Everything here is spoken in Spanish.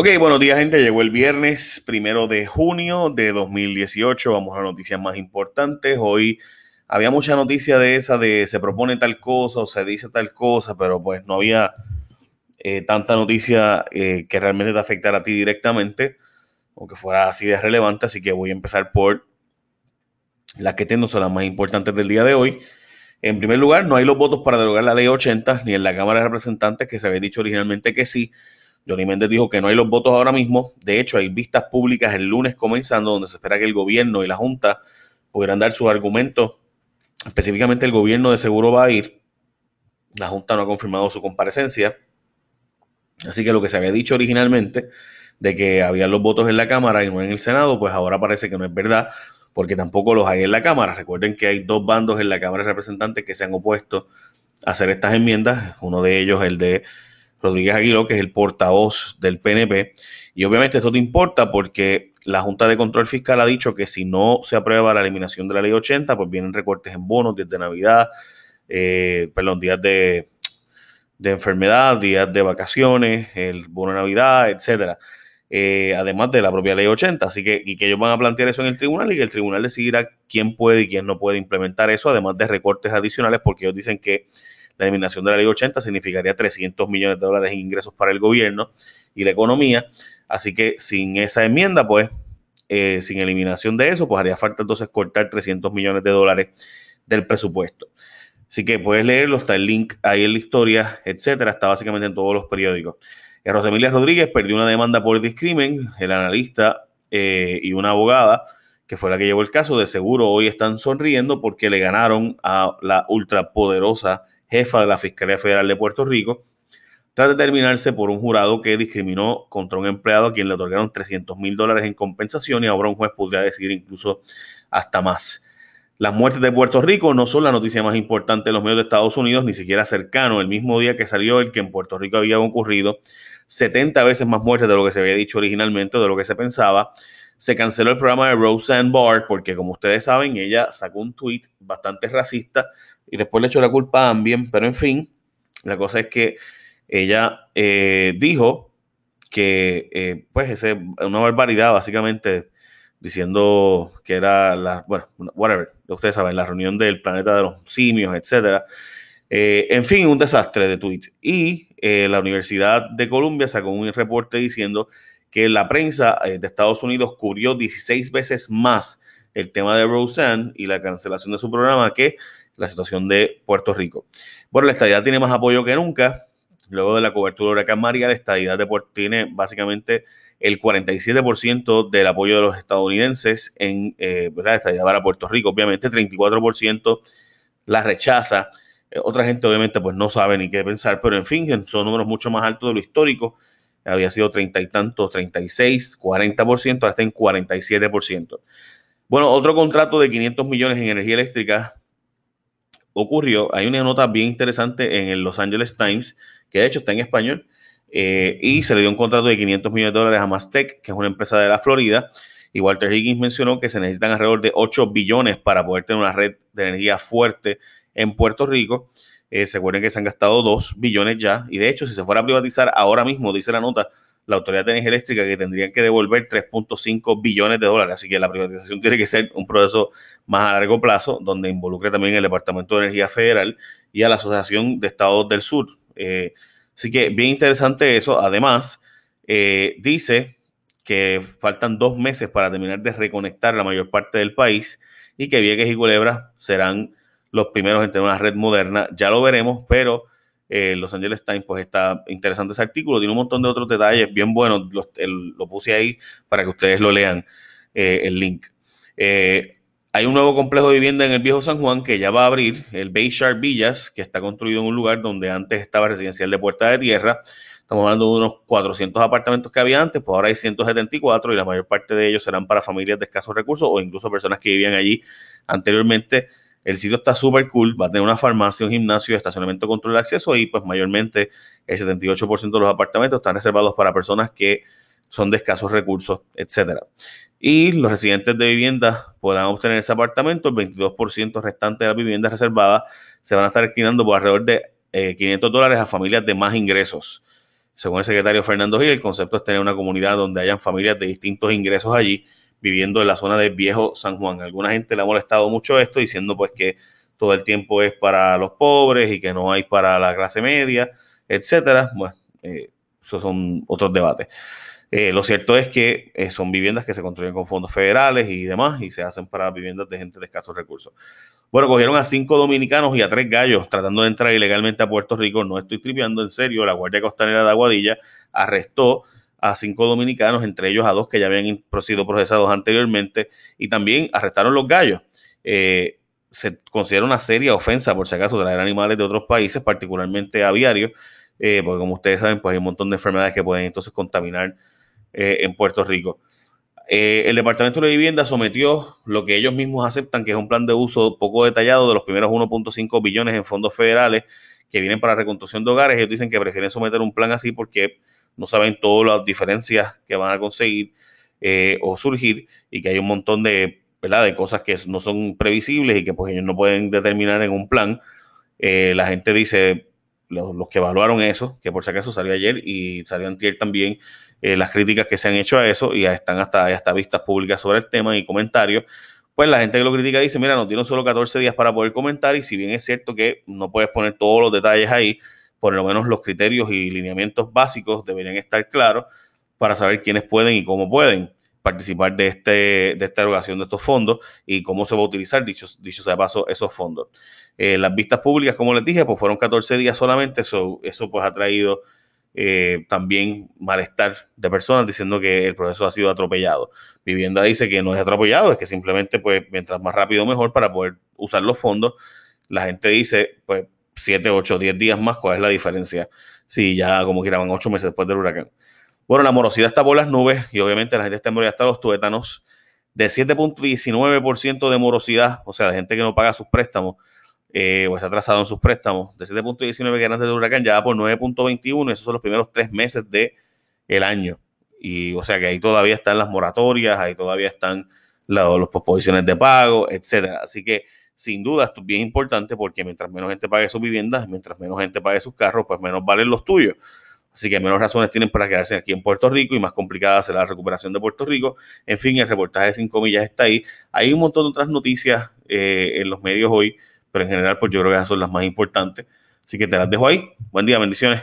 Ok, buenos días gente. Llegó el viernes primero de junio de 2018. Vamos a noticias más importantes. Hoy había mucha noticia de esa de se propone tal cosa o se dice tal cosa, pero pues no había eh, tanta noticia eh, que realmente te afectara a ti directamente, aunque fuera así de relevante. Así que voy a empezar por las que tengo son las más importantes del día de hoy. En primer lugar, no hay los votos para derogar la ley 80, ni en la Cámara de Representantes, que se había dicho originalmente que sí. Johnny Méndez dijo que no hay los votos ahora mismo. De hecho, hay vistas públicas el lunes comenzando, donde se espera que el gobierno y la Junta pudieran dar sus argumentos. Específicamente, el gobierno de seguro va a ir. La Junta no ha confirmado su comparecencia. Así que lo que se había dicho originalmente de que había los votos en la Cámara y no en el Senado, pues ahora parece que no es verdad, porque tampoco los hay en la Cámara. Recuerden que hay dos bandos en la Cámara de Representantes que se han opuesto a hacer estas enmiendas. Uno de ellos, el de Rodríguez Aguiló, que es el portavoz del PNP. Y obviamente esto te importa porque la Junta de Control Fiscal ha dicho que si no se aprueba la eliminación de la ley 80, pues vienen recortes en bonos, días de Navidad, eh, perdón, días de, enfermedad, días de vacaciones, el bono de Navidad, etcétera. Eh, además de la propia ley 80. Así que, y que ellos van a plantear eso en el tribunal y que el tribunal decidirá quién puede y quién no puede implementar eso, además de recortes adicionales, porque ellos dicen que la eliminación de la ley 80 significaría 300 millones de dólares en ingresos para el gobierno y la economía. Así que sin esa enmienda, pues, eh, sin eliminación de eso, pues haría falta entonces cortar 300 millones de dólares del presupuesto. Así que puedes leerlo, está el link ahí en la historia, etcétera, está básicamente en todos los periódicos. Eh, Rosemilia Rodríguez perdió una demanda por discrimen, el analista eh, y una abogada, que fue la que llevó el caso, de seguro hoy están sonriendo porque le ganaron a la ultrapoderosa jefa de la Fiscalía Federal de Puerto Rico, tras determinarse por un jurado que discriminó contra un empleado a quien le otorgaron 300 mil dólares en compensación y ahora un juez podría decidir incluso hasta más. Las muertes de Puerto Rico no son la noticia más importante en los medios de Estados Unidos, ni siquiera cercano. El mismo día que salió el que en Puerto Rico había ocurrido 70 veces más muertes de lo que se había dicho originalmente, de lo que se pensaba. Se canceló el programa de Roseanne Barr porque, como ustedes saben, ella sacó un tweet bastante racista y después le echó la culpa a Ambien, pero en fin, la cosa es que ella eh, dijo que, eh, pues, es una barbaridad, básicamente, diciendo que era la, bueno, whatever, ustedes saben, la reunión del planeta de los simios, etcétera. Eh, en fin, un desastre de tweets. Y la Universidad de Columbia sacó un reporte diciendo que la prensa de Estados Unidos cubrió 16 veces más el tema de Roseanne y la cancelación de su programa que la situación de Puerto Rico. Bueno, la estadidad tiene más apoyo que nunca. Luego de la cobertura de Huracán María, la estadidad de Puerto tiene básicamente el 47% del apoyo de los estadounidenses en eh, la estadidad para Puerto Rico. Obviamente, 34% la rechaza. Eh, otra gente, obviamente, pues no sabe ni qué pensar, pero en fin, son números mucho más altos de lo histórico. Había sido treinta y tantos, 36, 40%, ahora está en 47%. Bueno, otro contrato de 500 millones en energía eléctrica ocurrió, hay una nota bien interesante en el Los Angeles Times, que de hecho está en español, eh, y se le dio un contrato de 500 millones de dólares a Mastec, que es una empresa de la Florida, y Walter Higgins mencionó que se necesitan alrededor de 8 billones para poder tener una red de energía fuerte en Puerto Rico. Eh, se acuerdan que se han gastado 2 billones ya, y de hecho, si se fuera a privatizar ahora mismo, dice la nota, la Autoridad de Energía Eléctrica que tendrían que devolver 3.5 billones de dólares. Así que la privatización tiene que ser un proceso más a largo plazo, donde involucre también el Departamento de Energía Federal y a la Asociación de Estados del Sur. Eh, así que bien interesante eso. Además, eh, dice que faltan dos meses para terminar de reconectar la mayor parte del país y que Vieques y Culebra serán los primeros en tener una red moderna. Ya lo veremos, pero eh, Los Angeles Times, pues está interesante ese artículo, tiene un montón de otros detalles bien buenos, lo puse ahí para que ustedes lo lean, eh, el link. Eh, hay un nuevo complejo de vivienda en el viejo San Juan que ya va a abrir, el Bayshard Villas, que está construido en un lugar donde antes estaba residencial de Puerta de Tierra. Estamos hablando de unos 400 apartamentos que había antes, pues ahora hay 174 y la mayor parte de ellos serán para familias de escasos recursos o incluso personas que vivían allí anteriormente el sitio está súper cool, va a tener una farmacia, un gimnasio, estacionamiento control de acceso y pues mayormente el 78% de los apartamentos están reservados para personas que son de escasos recursos, etcétera. Y los residentes de vivienda puedan obtener ese apartamento, el 22% restante de las viviendas reservadas se van a estar alquilando por alrededor de 500 eh, dólares a familias de más ingresos. Según el secretario Fernando Gil, el concepto es tener una comunidad donde hayan familias de distintos ingresos allí, viviendo en la zona del viejo San Juan. alguna gente le ha molestado mucho esto, diciendo pues que todo el tiempo es para los pobres y que no hay para la clase media, etcétera. Bueno, eh, esos son otros debates. Eh, lo cierto es que eh, son viviendas que se construyen con fondos federales y demás y se hacen para viviendas de gente de escasos recursos. Bueno, cogieron a cinco dominicanos y a tres gallos tratando de entrar ilegalmente a Puerto Rico. No estoy tripeando, en serio. La Guardia Costanera de Aguadilla arrestó a cinco dominicanos, entre ellos a dos que ya habían sido procesados anteriormente, y también arrestaron los gallos. Eh, se considera una seria ofensa, por si acaso, traer animales de otros países, particularmente aviarios, porque como ustedes saben, pues hay un montón de enfermedades que pueden entonces contaminar eh, en Puerto Rico. Eh, el Departamento de Vivienda sometió lo que ellos mismos aceptan, que es un plan de uso poco detallado de los primeros 1.5 billones en fondos federales que vienen para reconstrucción de hogares. Ellos dicen que prefieren someter un plan así porque no saben todas las diferencias que van a conseguir eh, o surgir y que hay un montón de, ¿verdad? de cosas que no son previsibles y que pues ellos no pueden determinar en un plan. la gente dice, los, los, que evaluaron eso, que por si acaso salió ayer y salió antier también, eh, las críticas que se han hecho a eso y ya están hasta, hasta vistas públicas sobre el tema y comentarios, pues la gente que lo critica dice, mira, nos dieron solo 14 días para poder comentar y si bien es cierto que no puedes poner todos los detalles ahí, por lo menos los criterios y lineamientos básicos deberían estar claros para saber quiénes pueden y cómo pueden participar de, este, de esta erogación de estos fondos y cómo se va a utilizar, dicho, dicho sea paso, esos fondos. Eh, las vistas públicas, como les dije, pues fueron 14 días solamente, eso, eso pues ha traído eh, también malestar de personas diciendo que el proceso ha sido atropellado. Vivienda dice que no es atropellado, es que simplemente, pues, mientras más rápido mejor para poder usar los fondos. La gente dice, pues, 7, 8, 10 días más, ¿cuál es la diferencia? Si ya, como quiera, van 8 meses después del huracán. Bueno, la morosidad está por las nubes y obviamente la gente está en hasta los tuétanos. De 7.19% de morosidad, o sea, de gente que no paga sus préstamos, eh, o está atrasado en sus préstamos, de 7.19 que eran antes del huracán, ya va por 9.21, esos son los primeros tres meses del el año. Y o sea que ahí todavía están las moratorias, ahí todavía están las posposiciones de pago, etcétera. Así que sin duda esto es bien importante porque mientras menos gente pague sus viviendas, mientras menos gente pague sus carros, pues menos valen los tuyos. Así que menos razones tienen para quedarse aquí en Puerto Rico y más complicada será la recuperación de Puerto Rico. En fin, el reportaje de 5 millas está ahí. Hay un montón de otras noticias eh, en los medios hoy pero en general, pues yo creo que esas son las más importantes. Así que te las dejo ahí. Buen día, bendiciones.